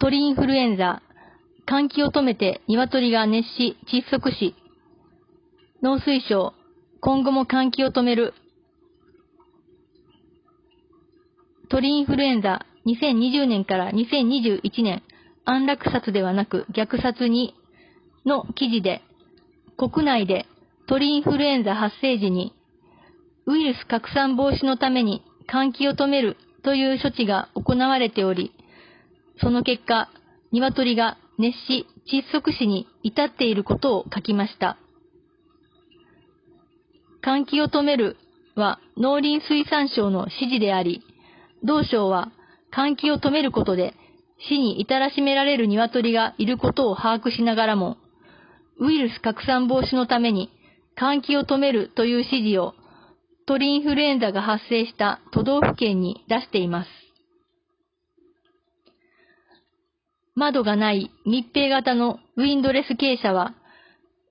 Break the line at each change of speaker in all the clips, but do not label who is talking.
鳥インフルエンザ、換気を止めて鶏が熱し、窒息し、農水省、今後も換気を止める。鳥インフルエンザ、2020年から2021年、安楽殺ではなく虐殺にの記事で、国内で鳥インフルエンザ発生時に、ウイルス拡散防止のために換気を止めるという処置が行われており、その結果、鶏が熱し、窒息死に至っていることを書きました。換気を止めるは農林水産省の指示であり、同省は換気を止めることで死に至らしめられる鶏がいることを把握しながらも、ウイルス拡散防止のために換気を止めるという指示を鳥インフルエンザが発生した都道府県に出しています。窓がない密閉型のウィンドレス傾斜は、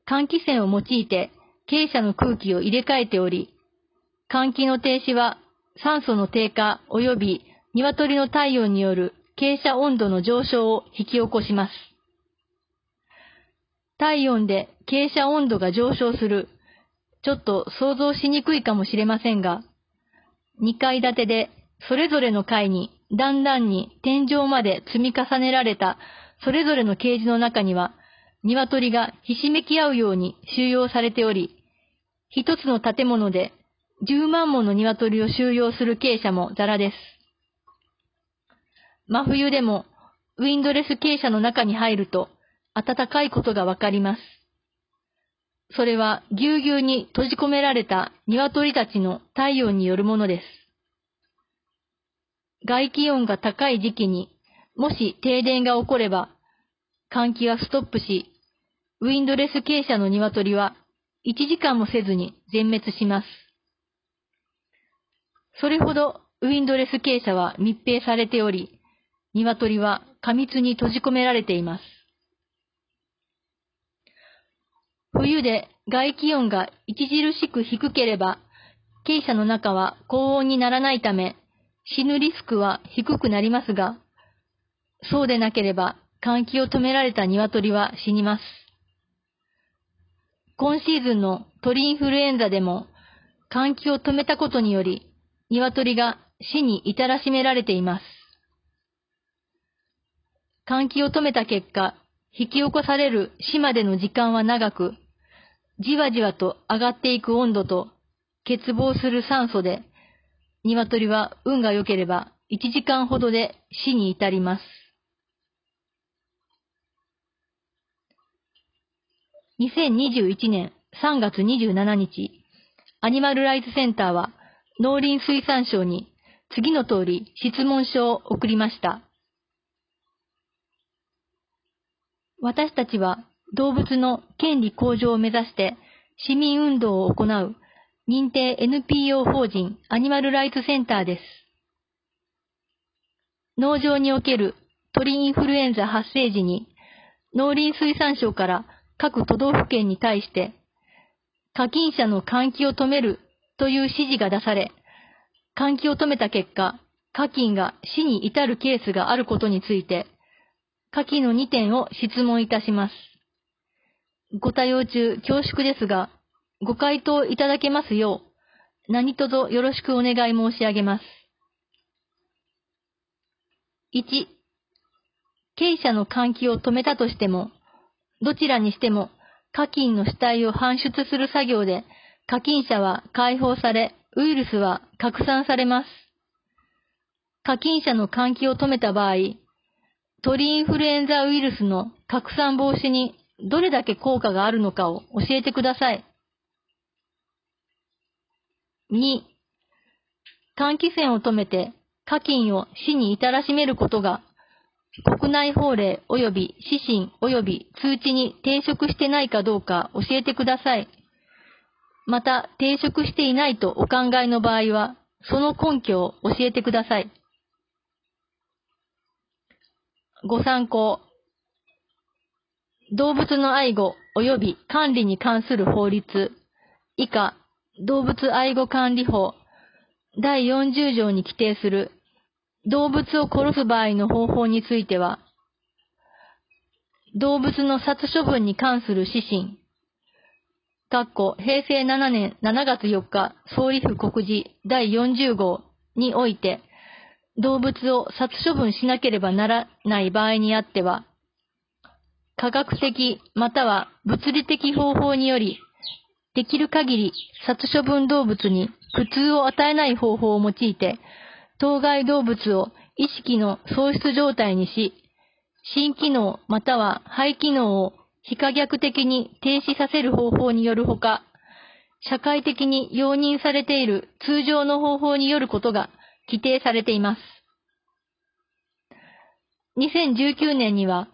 換気扇を用いて傾斜の空気を入れ替えており、換気の停止は酸素の低下及び鶏の体温による傾斜温度の上昇を引き起こします。体温で傾斜温度が上昇する、ちょっと想像しにくいかもしれませんが、2階建てでそれぞれの階に段々に天井まで積み重ねられたそれぞれのケージの中には、鶏がひしめき合うように収容されており、一つの建物で10万もの鶏を収容する傾斜もザラです。真冬でもウィンドレス傾斜の中に入ると暖かいことがわかります。それはぎゅうぎゅうに閉じ込められた鶏たちの体温によるものです。外気温が高い時期にもし停電が起これば、換気はストップし、ウィンドレス傾斜の鶏は1時間もせずに全滅します。それほどウィンドレス傾斜は密閉されており、鶏は過密に閉じ込められています。冬で外気温が著しく低ければ、傾斜の中は高温にならないため、死ぬリスクは低くなりますが、そうでなければ換気を止められた鶏は死にます。今シーズンの鳥インフルエンザでも換気を止めたことにより、鶏が死に至らしめられています。換気を止めた結果、引き起こされる死までの時間は長く、じわじわと上がっていく温度と欠乏する酸素で、鶏は運が良ければ1時間ほどで死に至ります。2021年3月27日、アニマルライツセンターは農林水産省に次の通り質問書を送りました。私たちは動物の権利向上を目指して市民運動を行う認定 NPO 法人アニマルライツセンターです。農場における鳥インフルエンザ発生時に農林水産省から各都道府県に対して課金者の換気を止めるという指示が出され、換気を止めた結果、課金が死に至るケースがあることについて、下記の2点を質問いたします。ご対応中恐縮ですが、ご回答いただけますよう、何卒よろしくお願い申し上げます。1、経者の換気を止めたとしても、どちらにしても課金の死体を搬出する作業で課金者は解放され、ウイルスは拡散されます。課金者の換気を止めた場合、鳥インフルエンザウイルスの拡散防止にどれだけ効果があるのかを教えてください。2、換気扇を止めて課金を死に至らしめることが国内法令及び指針及び通知に抵触してないかどうか教えてください。また、抵触していないとお考えの場合は、その根拠を教えてください。ご参考。動物の愛護及び管理に関する法律、以下、動物愛護管理法。第40条に規定する。動物を殺す場合の方法については、動物の殺処分に関する指針。かっこ平成7年7月4日総理府告示。第40号において、動物を殺処分しなければならない場合にあっては、科学的または物理的方法により、できる限り殺処分動物に苦痛を与えない方法を用いて、当該動物を意識の喪失状態にし、心機能または肺機能を非可逆的に停止させる方法によるほか、社会的に容認されている通常の方法によることが規定されています。2019年には、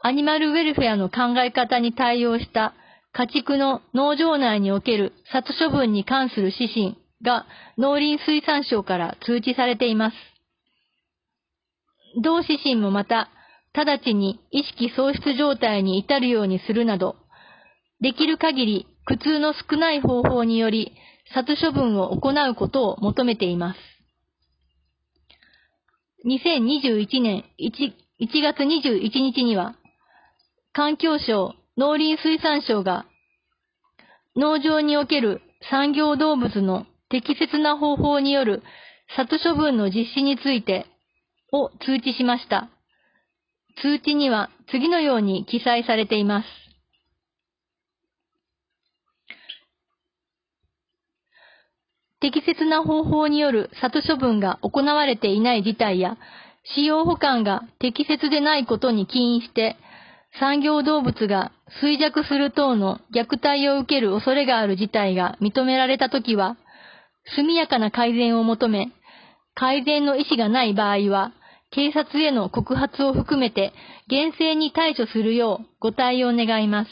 アニマルウェルフェアの考え方に対応した家畜の農場内における殺処分に関する指針が農林水産省から通知されています。同指針もまた、直ちに意識喪失状態に至るようにするなど、できる限り苦痛の少ない方法により殺処分を行うことを求めています。2021年 1, 1月21日には、環境省農林水産省が農場における産業動物の適切な方法による殺処分の実施についてを通知しました。通知には次のように記載されています。適切な方法による殺処分が行われていない事態や、使用保管が適切でないことに起因して、産業動物が衰弱する等の虐待を受ける恐れがある事態が認められたときは、速やかな改善を求め、改善の意思がない場合は、警察への告発を含めて厳正に対処するようご対応願います。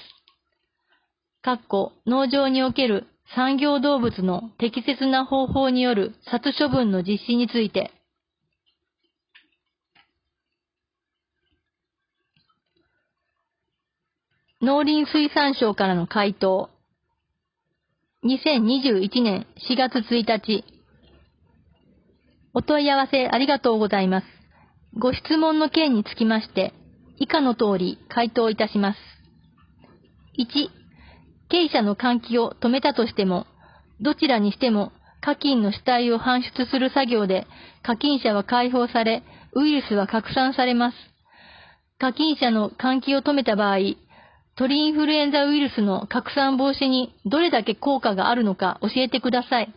かっこ農場における産業動物の適切な方法による殺処分の実施について、農林水産省からの回答。2021年4月1日。お問い合わせありがとうございます。ご質問の件につきまして、以下の通り回答いたします。1、経営者の換気を止めたとしても、どちらにしても課金の主体を搬出する作業で課金者は解放され、ウイルスは拡散されます。課金者の換気を止めた場合、鳥インフルエンザウイルスの拡散防止にどれだけ効果があるのか教えてください。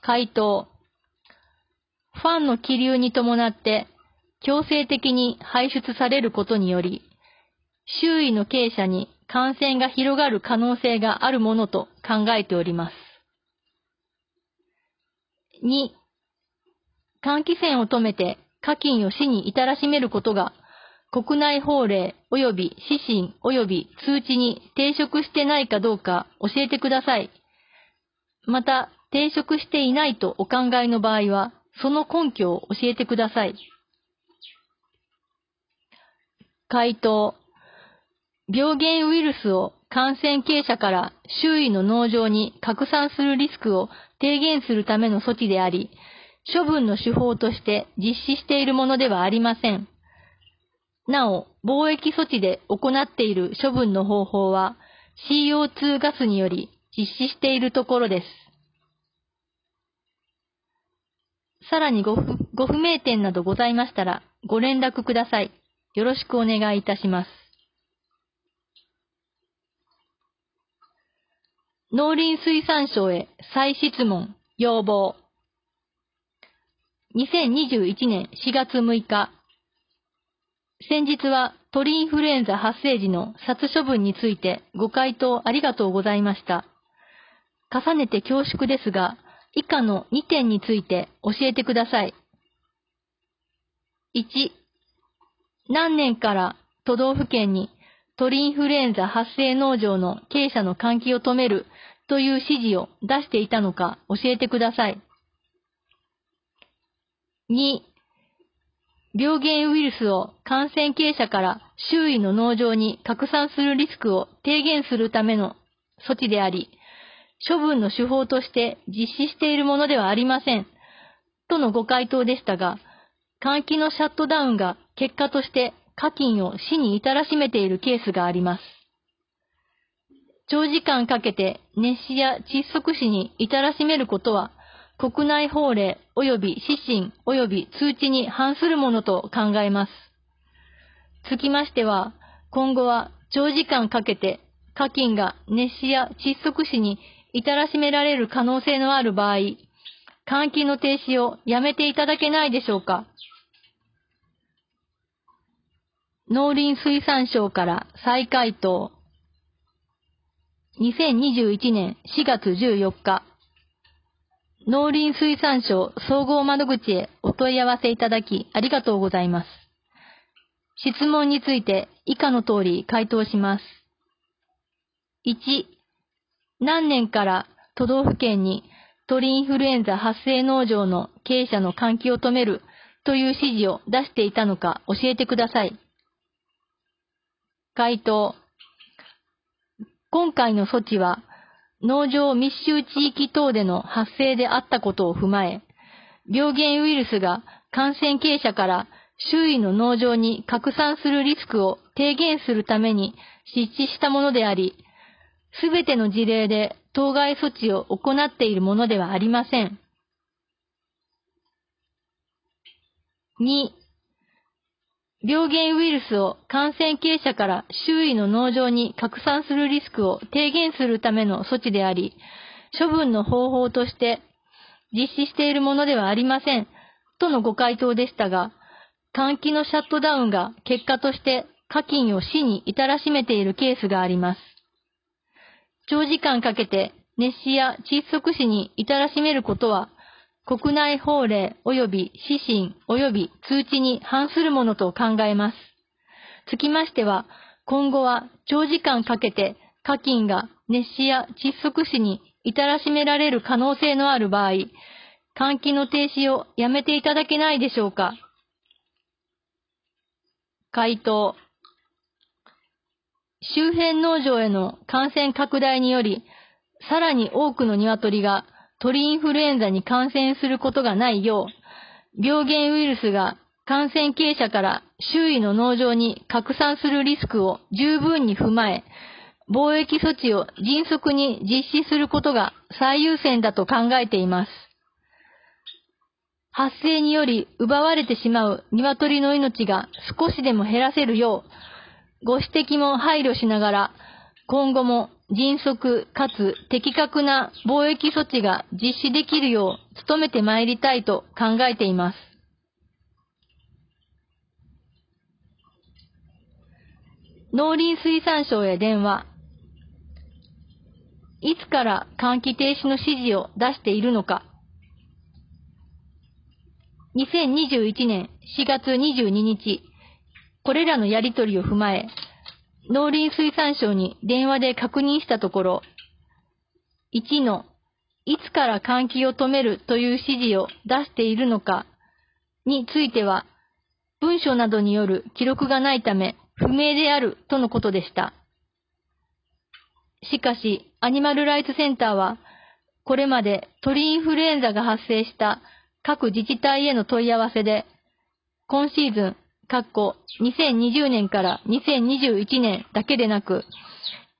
回答。ファンの気流に伴って強制的に排出されることにより、周囲の経営者に感染が広がる可能性があるものと考えております。2、換気扇を止めて課金を死に至らしめることが国内法令及び指針及び通知に抵触してないかどうか教えてください。また、抵触していないとお考えの場合は、その根拠を教えてください。回答。病原ウイルスを感染経営者から周囲の農場に拡散するリスクを低減するための措置であり、処分の手法として実施しているものではありません。なお、貿易措置で行っている処分の方法は CO2 ガスにより実施しているところです。さらにごご不明点などございましたらご連絡ください。よろしくお願いいたします。農林水産省へ再質問、要望。2021年4月6日。先日は鳥インフルエンザ発生時の殺処分についてご回答ありがとうございました。重ねて恐縮ですが、以下の2点について教えてください。1、何年から都道府県に鳥インフルエンザ発生農場の経営者の換気を止めるという指示を出していたのか教えてください。2、病原ウイルスを感染経営者から周囲の農場に拡散するリスクを低減するための措置であり、処分の手法として実施しているものではありません。とのご回答でしたが、換気のシャットダウンが結果として課金を死に至らしめているケースがあります。長時間かけて熱死や窒息死に至らしめることは、国内法令及び指針及び通知に反するものと考えます。つきましては、今後は長時間かけて課金が熱死や窒息死に至らしめられる可能性のある場合、換気の停止をやめていただけないでしょうか。農林水産省から再回答。2021年4月14日、農林水産省総合窓口へお問い合わせいただきありがとうございます。質問について以下の通り回答します。1、何年から都道府県に鳥インフルエンザ発生農場の経営者の換気を止めるという指示を出していたのか教えてください。回答。今回の措置は、農場密集地域等での発生であったことを踏まえ、病原ウイルスが感染経者から周囲の農場に拡散するリスクを低減するために実施したものであり、すべての事例で当該措置を行っているものではありません。2、病原ウイルスを感染経者から周囲の農場に拡散するリスクを低減するための措置であり、処分の方法として実施しているものではありません、とのご回答でしたが、換気のシャットダウンが結果として課金を死に至らしめているケースがあります。長時間かけて熱死や窒息死に至らしめることは、国内法令及び指針及び通知に反するものと考えます。つきましては、今後は長時間かけて課金が熱死や窒息死に至らしめられる可能性のある場合、換気の停止をやめていただけないでしょうか。回答。周辺農場への感染拡大により、さらに多くの鶏が鳥インフルエンザに感染することがないよう、病原ウイルスが感染経営者から周囲の農場に拡散するリスクを十分に踏まえ、防疫措置を迅速に実施することが最優先だと考えています。発生により奪われてしまう鶏の命が少しでも減らせるよう、ご指摘も配慮しながら、今後も迅速かつ的確な貿易措置が実施できるよう努めてまいりたいと考えています。農林水産省へ電話。いつから換気停止の指示を出しているのか。2021年4月22日、これらのやりとりを踏まえ、農林水産省に電話で確認したところ、1の、いつから換気を止めるという指示を出しているのかについては、文書などによる記録がないため不明であるとのことでした。しかし、アニマルライツセンターは、これまで鳥インフルエンザが発生した各自治体への問い合わせで、今シーズン括弧2020年から2021年だけでなく、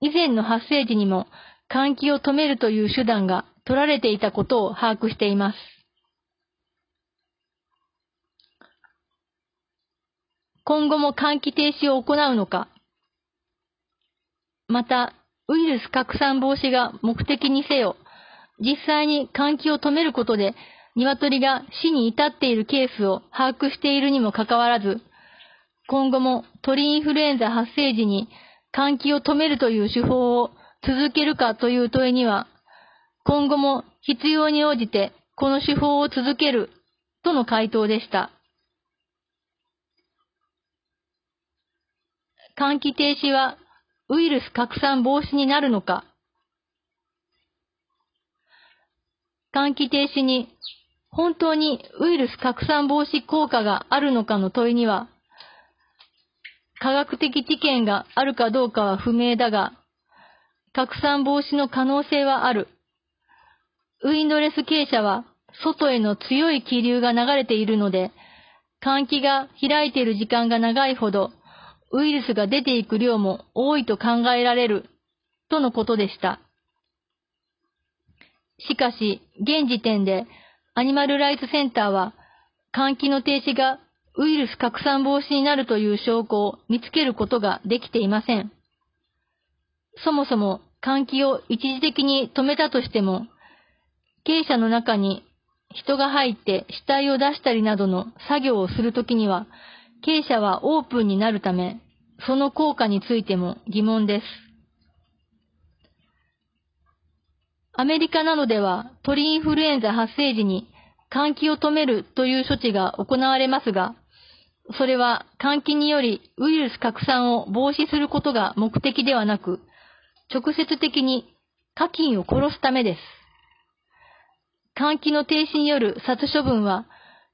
以前の発生時にも換気を止めるという手段が取られていたことを把握しています。今後も換気停止を行うのか、また、ウイルス拡散防止が目的にせよ、実際に換気を止めることで、鶏が死に至っているケースを把握しているにもかかわらず、今後も鳥インフルエンザ発生時に換気を止めるという手法を続けるかという問いには、今後も必要に応じてこの手法を続けるとの回答でした。換気停止はウイルス拡散防止になるのか換気停止に本当にウイルス拡散防止効果があるのかの問いには、科学的知見があるかどうかは不明だが、拡散防止の可能性はある。ウインドレス傾斜は外への強い気流が流れているので、換気が開いている時間が長いほど、ウイルスが出ていく量も多いと考えられる、とのことでした。しかし、現時点でアニマルライツセンターは、換気の停止がウイルス拡散防止になるという証拠を見つけることができていません。そもそも換気を一時的に止めたとしても、鶏舎の中に人が入って死体を出したりなどの作業をするときには、鶏舎はオープンになるため、その効果についても疑問です。アメリカなどでは鳥インフルエンザ発生時に換気を止めるという処置が行われますが、それは換気によりウイルス拡散を防止することが目的ではなく、直接的に課金を殺すためです。換気の停止による殺処分は、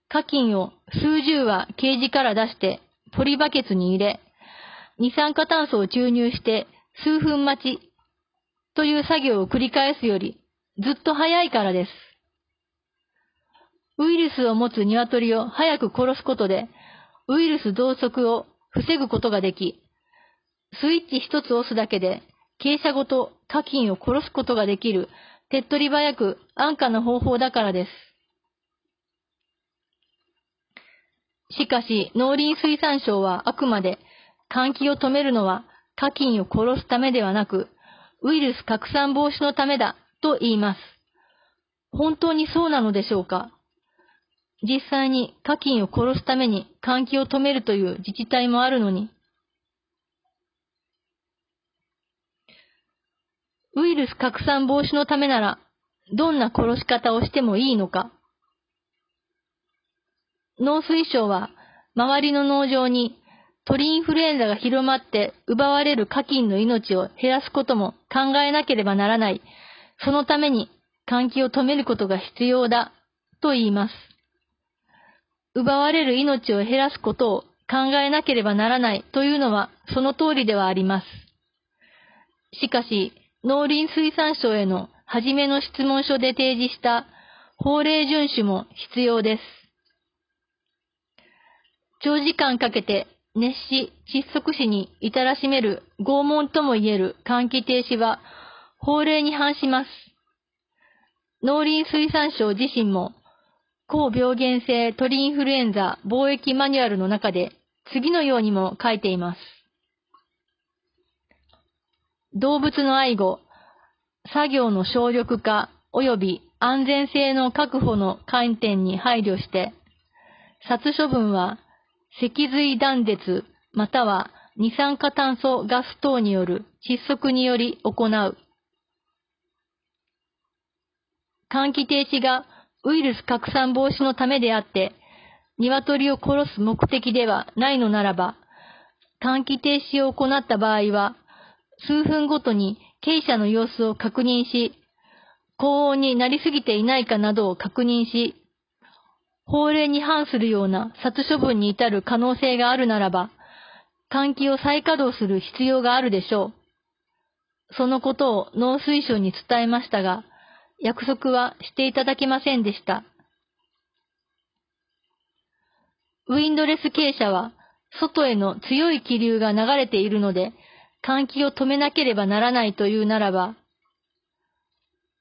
課金を数十羽ケージから出してポリバケツに入れ、二酸化炭素を注入して数分待ちという作業を繰り返すよりずっと早いからです。ウイルスを持つ鶏を早く殺すことで、ウイルス増殖を防ぐことができ、スイッチ一つ押すだけで、傾斜ごと課金を殺すことができる手っ取り早く安価な方法だからです。しかし、農林水産省はあくまで、換気を止めるのは課金を殺すためではなく、ウイルス拡散防止のためだと言います。本当にそうなのでしょうか？実際に課金を殺すために換気を止めるという自治体もあるのに、ウイルス拡散防止のためなら、どんな殺し方をしてもいいのか。農水省は、周りの農場に鳥インフルエンザが広まって奪われる課金の命を減らすことも考えなければならない。そのために換気を止めることが必要だ、と言います。奪われる命を減らすことを考えなければならないというのはその通りではあります。しかし、農林水産省への初めの質問書で提示した法令遵守も必要です。長時間かけて熱死、窒息死に至らしめる拷問とも言える換気停止は法令に反します。農林水産省自身も高病原性鳥インフルエンザ貿易マニュアルの中で次のようにも書いています。動物の愛護、作業の省力化及び安全性の確保の観点に配慮して、殺処分は脊髄断絶または二酸化炭素ガス等による窒息により行う。換気停止がウイルス拡散防止のためであって、鶏を殺す目的ではないのならば、換気停止を行った場合は、数分ごとに傾斜の様子を確認し、高温になりすぎていないかなどを確認し、法令に反するような殺処分に至る可能性があるならば、換気を再稼働する必要があるでしょう。そのことを農水省に伝えましたが、約束はしていただけませんでした。ウィンドレス傾斜は、外への強い気流が流れているので、換気を止めなければならないというならば、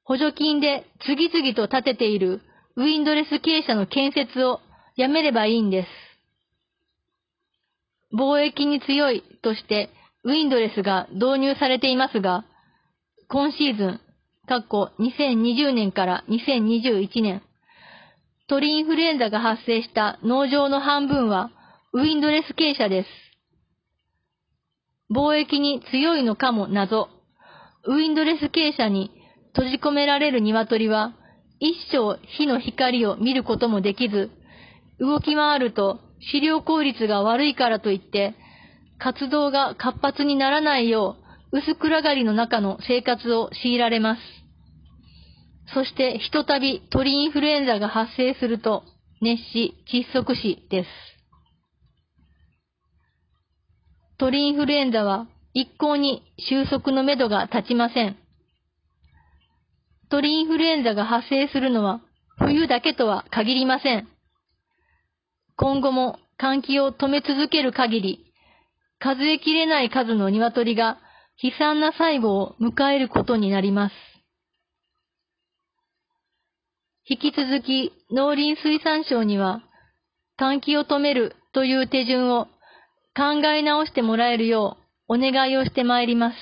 補助金で次々と建てているウィンドレス傾斜の建設をやめればいいんです。貿易に強いとしてウィンドレスが導入されていますが、今シーズン、過去2020年から2021年、鳥インフルエンザが発生した農場の半分はウィンドレス傾斜です。貿易に強いのかも謎。ウィンドレス傾斜に閉じ込められる鶏は、一生火の光を見ることもできず、動き回ると飼料効率が悪いからといって、活動が活発にならないよう、薄暗がりの中の生活を強いられます。そしてひとたび鳥インフルエンザが発生すると、熱死、窒息死です。鳥インフルエンザは一向に収束のめどが立ちません。鳥インフルエンザが発生するのは冬だけとは限りません。今後も換気を止め続ける限り、数えきれない数の鶏が悲惨な最後を迎えることになります。引き続き農林水産省には、換気を止めるという手順を考え直してもらえるようお願いをしてまいります。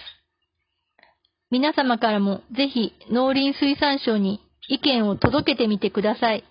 皆様からもぜひ農林水産省に意見を届けてみてください。